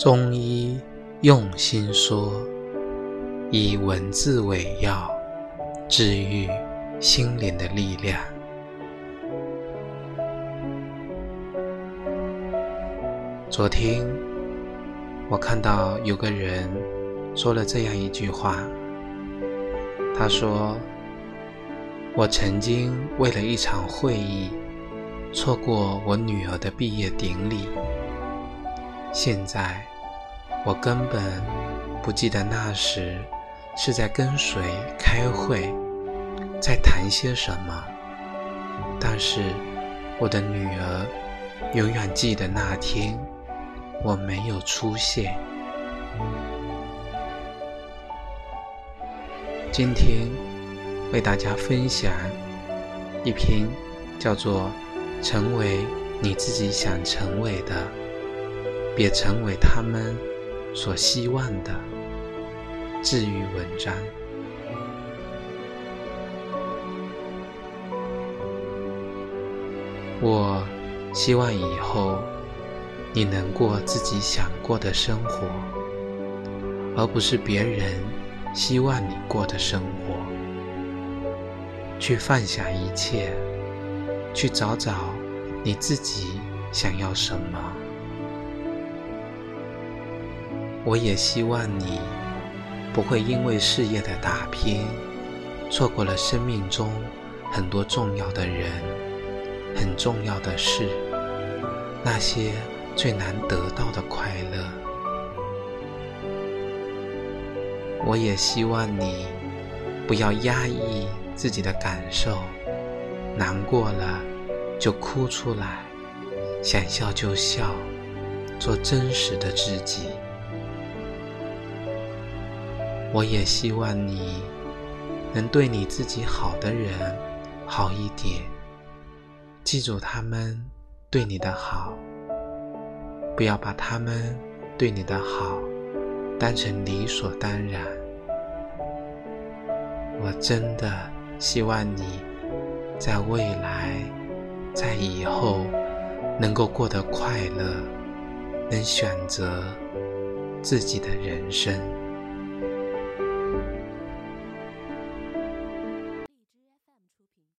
中医用心说，以文字为药，治愈心灵的力量。昨天我看到有个人说了这样一句话，他说：“我曾经为了一场会议，错过我女儿的毕业典礼，现在。”我根本不记得那时是在跟谁开会，在谈些什么。但是我的女儿永远记得那天我没有出现。今天为大家分享一篇叫做《成为你自己想成为的》，别成为他们。所希望的治愈文章。我希望以后你能过自己想过的生活，而不是别人希望你过的生活。去放下一切，去找找你自己想要什么。我也希望你不会因为事业的打拼，错过了生命中很多重要的人、很重要的事，那些最难得到的快乐。我也希望你不要压抑自己的感受，难过了就哭出来，想笑就笑，做真实的自己。我也希望你能对你自己好的人好一点，记住他们对你的好，不要把他们对你的好当成理所当然。我真的希望你在未来，在以后能够过得快乐，能选择自己的人生。